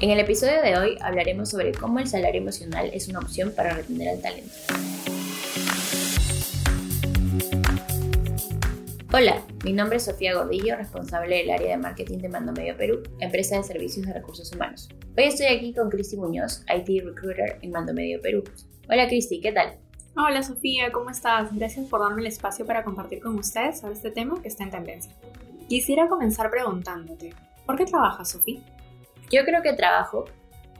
En el episodio de hoy hablaremos sobre cómo el salario emocional es una opción para retener al talento. Hola, mi nombre es Sofía Gordillo, responsable del área de marketing de Mando Medio Perú, empresa de servicios de recursos humanos. Hoy estoy aquí con Cristi Muñoz, IT Recruiter en Mando Medio Perú. Hola Cristi, ¿qué tal? Hola Sofía, ¿cómo estás? Gracias por darme el espacio para compartir con ustedes sobre este tema que está en tendencia. Quisiera comenzar preguntándote, ¿por qué trabajas, Sofía? Yo creo que trabajo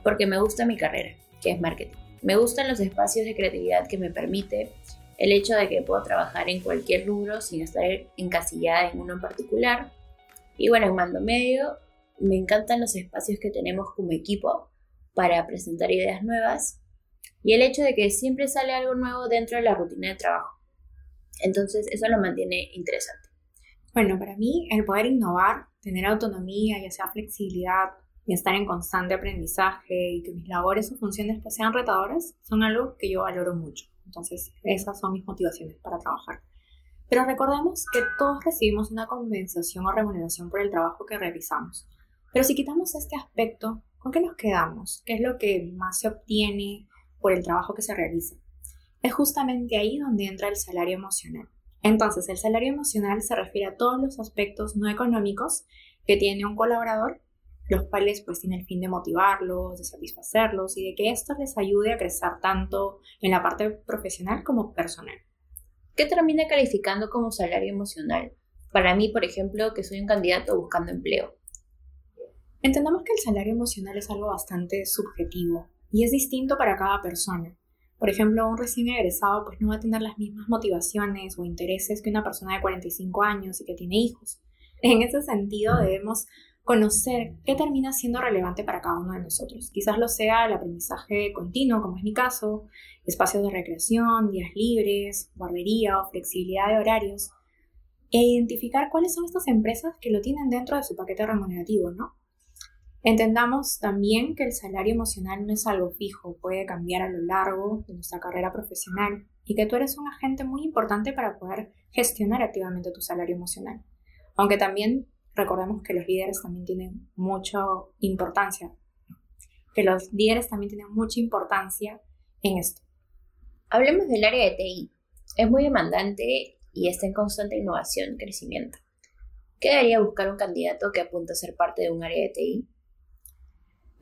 porque me gusta mi carrera, que es marketing. Me gustan los espacios de creatividad que me permite el hecho de que puedo trabajar en cualquier rubro sin estar encasillada en uno en particular. Y bueno, en Mando Medio me encantan los espacios que tenemos como equipo para presentar ideas nuevas y el hecho de que siempre sale algo nuevo dentro de la rutina de trabajo. Entonces eso lo mantiene interesante. Bueno, para mí el poder innovar, tener autonomía, ya sea flexibilidad, y estar en constante aprendizaje y que mis labores o funciones pues, sean retadoras son algo que yo valoro mucho. Entonces, esas son mis motivaciones para trabajar. Pero recordemos que todos recibimos una compensación o remuneración por el trabajo que realizamos. Pero si quitamos este aspecto, ¿con qué nos quedamos? ¿Qué es lo que más se obtiene por el trabajo que se realiza? Es justamente ahí donde entra el salario emocional. Entonces, el salario emocional se refiere a todos los aspectos no económicos que tiene un colaborador los cuales pues tienen el fin de motivarlos, de satisfacerlos y de que esto les ayude a crecer tanto en la parte profesional como personal. ¿Qué termina calificando como salario emocional? Para mí, por ejemplo, que soy un candidato buscando empleo. Entendamos que el salario emocional es algo bastante subjetivo y es distinto para cada persona. Por ejemplo, un recién egresado pues no va a tener las mismas motivaciones o intereses que una persona de 45 años y que tiene hijos. En ese sentido, debemos conocer qué termina siendo relevante para cada uno de nosotros. Quizás lo sea el aprendizaje continuo, como es mi caso, espacios de recreación, días libres, guardería o flexibilidad de horarios, e identificar cuáles son estas empresas que lo tienen dentro de su paquete remunerativo, ¿no? Entendamos también que el salario emocional no es algo fijo, puede cambiar a lo largo de nuestra carrera profesional y que tú eres un agente muy importante para poder gestionar activamente tu salario emocional. Aunque también recordemos que los líderes también tienen mucha importancia, que los líderes también tienen mucha importancia en esto. Hablemos del área de TI. Es muy demandante y está en constante innovación y crecimiento. ¿Qué debería buscar un candidato que apunta a ser parte de un área de TI?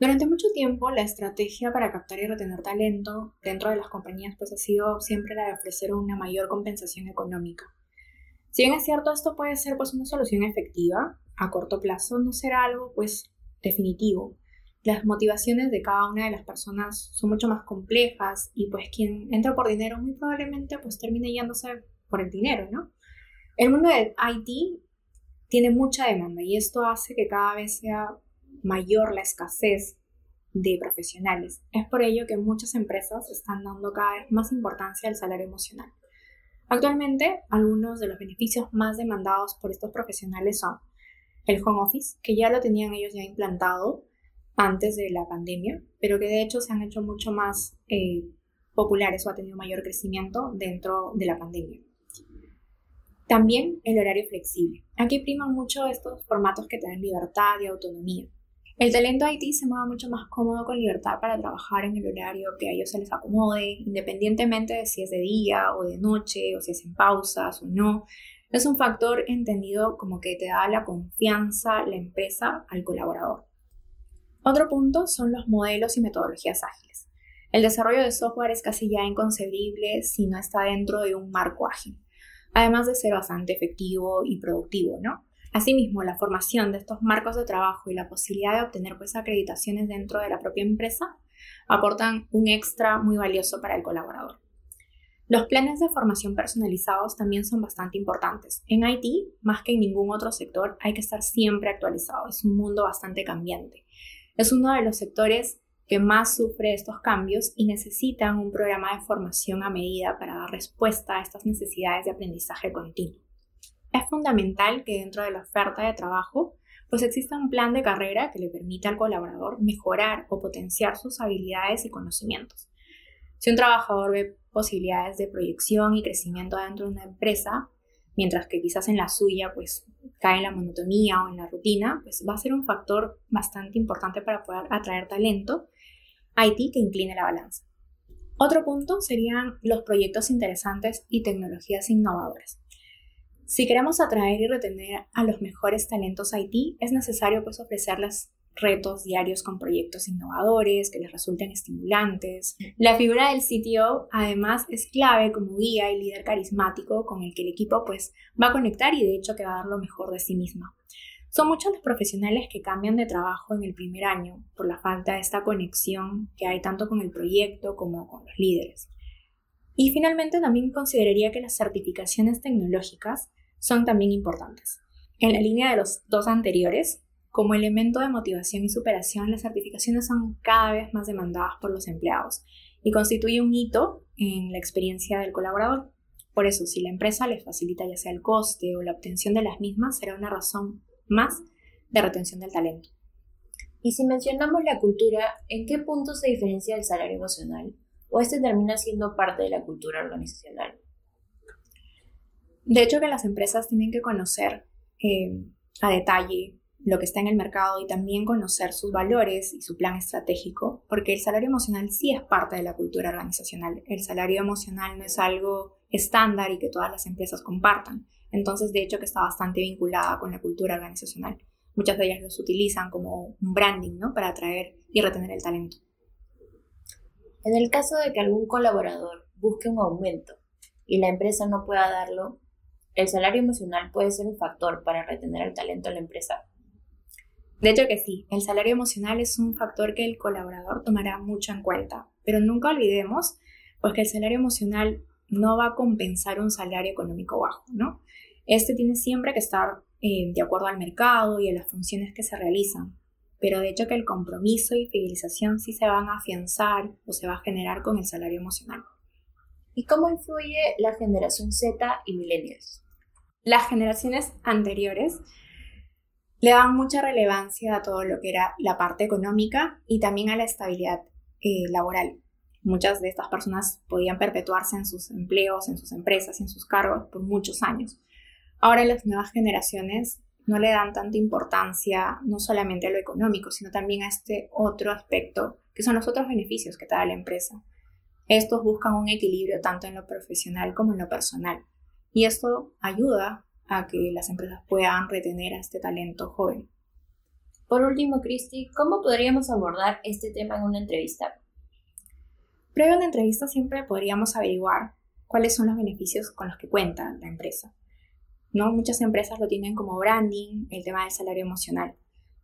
Durante mucho tiempo, la estrategia para captar y retener talento dentro de las compañías pues, ha sido siempre la de ofrecer una mayor compensación económica. Si bien es cierto, esto puede ser pues una solución efectiva, a corto plazo no será algo pues definitivo. Las motivaciones de cada una de las personas son mucho más complejas y pues quien entra por dinero muy probablemente pues termine yéndose por el dinero, ¿no? El mundo del IT tiene mucha demanda y esto hace que cada vez sea mayor la escasez de profesionales. Es por ello que muchas empresas están dando cada vez más importancia al salario emocional. Actualmente, algunos de los beneficios más demandados por estos profesionales son el home office, que ya lo tenían ellos ya implantado antes de la pandemia, pero que de hecho se han hecho mucho más eh, populares o ha tenido mayor crecimiento dentro de la pandemia. También el horario flexible. Aquí priman mucho estos formatos que te dan libertad y autonomía. El talento IT se mueve mucho más cómodo con libertad para trabajar en el horario que a ellos se les acomode, independientemente de si es de día o de noche, o si es en pausas o no. Es un factor entendido como que te da la confianza la empresa al colaborador. Otro punto son los modelos y metodologías ágiles. El desarrollo de software es casi ya inconcebible si no está dentro de un marco ágil, además de ser bastante efectivo y productivo, ¿no? Asimismo, la formación de estos marcos de trabajo y la posibilidad de obtener pues, acreditaciones dentro de la propia empresa aportan un extra muy valioso para el colaborador. Los planes de formación personalizados también son bastante importantes. En IT, más que en ningún otro sector, hay que estar siempre actualizado. Es un mundo bastante cambiante. Es uno de los sectores que más sufre estos cambios y necesitan un programa de formación a medida para dar respuesta a estas necesidades de aprendizaje continuo. Es fundamental que dentro de la oferta de trabajo pues exista un plan de carrera que le permita al colaborador mejorar o potenciar sus habilidades y conocimientos. Si un trabajador ve posibilidades de proyección y crecimiento dentro de una empresa, mientras que quizás en la suya pues cae en la monotonía o en la rutina, pues va a ser un factor bastante importante para poder atraer talento IT que incline la balanza. Otro punto serían los proyectos interesantes y tecnologías innovadoras. Si queremos atraer y retener a los mejores talentos IT, es necesario pues ofrecerles retos diarios con proyectos innovadores que les resulten estimulantes. La figura del CTO además es clave como guía y líder carismático con el que el equipo pues va a conectar y de hecho que va a dar lo mejor de sí misma. Son muchos los profesionales que cambian de trabajo en el primer año por la falta de esta conexión que hay tanto con el proyecto como con los líderes. Y finalmente también consideraría que las certificaciones tecnológicas son también importantes. En la línea de los dos anteriores, como elemento de motivación y superación, las certificaciones son cada vez más demandadas por los empleados y constituye un hito en la experiencia del colaborador. Por eso, si la empresa les facilita ya sea el coste o la obtención de las mismas, será una razón más de retención del talento. Y si mencionamos la cultura, ¿en qué punto se diferencia el salario emocional? ¿O este termina siendo parte de la cultura organizacional? De hecho, que las empresas tienen que conocer eh, a detalle lo que está en el mercado y también conocer sus valores y su plan estratégico, porque el salario emocional sí es parte de la cultura organizacional. El salario emocional no es algo estándar y que todas las empresas compartan. Entonces, de hecho, que está bastante vinculada con la cultura organizacional. Muchas de ellas los utilizan como un branding, ¿no? Para atraer y retener el talento. En el caso de que algún colaborador busque un aumento y la empresa no pueda darlo, ¿el salario emocional puede ser un factor para retener el talento en la empresa? De hecho que sí, el salario emocional es un factor que el colaborador tomará mucho en cuenta, pero nunca olvidemos pues que el salario emocional no va a compensar un salario económico bajo, ¿no? Este tiene siempre que estar eh, de acuerdo al mercado y a las funciones que se realizan, pero de hecho que el compromiso y fidelización sí se van a afianzar o se va a generar con el salario emocional. ¿Y cómo influye la generación Z y millennials? Las generaciones anteriores le dan mucha relevancia a todo lo que era la parte económica y también a la estabilidad eh, laboral. Muchas de estas personas podían perpetuarse en sus empleos, en sus empresas y en sus cargos por muchos años. Ahora las nuevas generaciones no le dan tanta importancia no solamente a lo económico, sino también a este otro aspecto, que son los otros beneficios que te da la empresa. Estos buscan un equilibrio tanto en lo profesional como en lo personal. Y esto ayuda a que las empresas puedan retener a este talento joven. Por último, Cristi, ¿cómo podríamos abordar este tema en una entrevista? Previo a una entrevista siempre podríamos averiguar cuáles son los beneficios con los que cuenta la empresa. ¿no? Muchas empresas lo tienen como branding, el tema del salario emocional,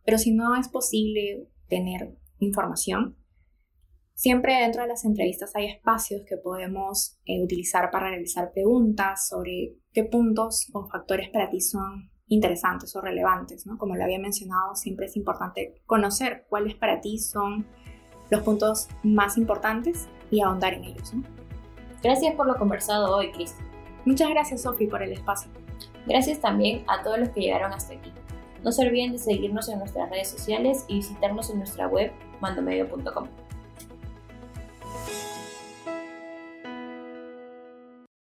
pero si no es posible tener información, Siempre dentro de las entrevistas hay espacios que podemos eh, utilizar para realizar preguntas sobre qué puntos o factores para ti son interesantes o relevantes, ¿no? Como lo había mencionado, siempre es importante conocer cuáles para ti son los puntos más importantes y ahondar en ellos. Gracias por lo conversado hoy, Cris. Muchas gracias, Sofi, por el espacio. Gracias también a todos los que llegaron hasta aquí. No se olviden de seguirnos en nuestras redes sociales y visitarnos en nuestra web mandomedio.com.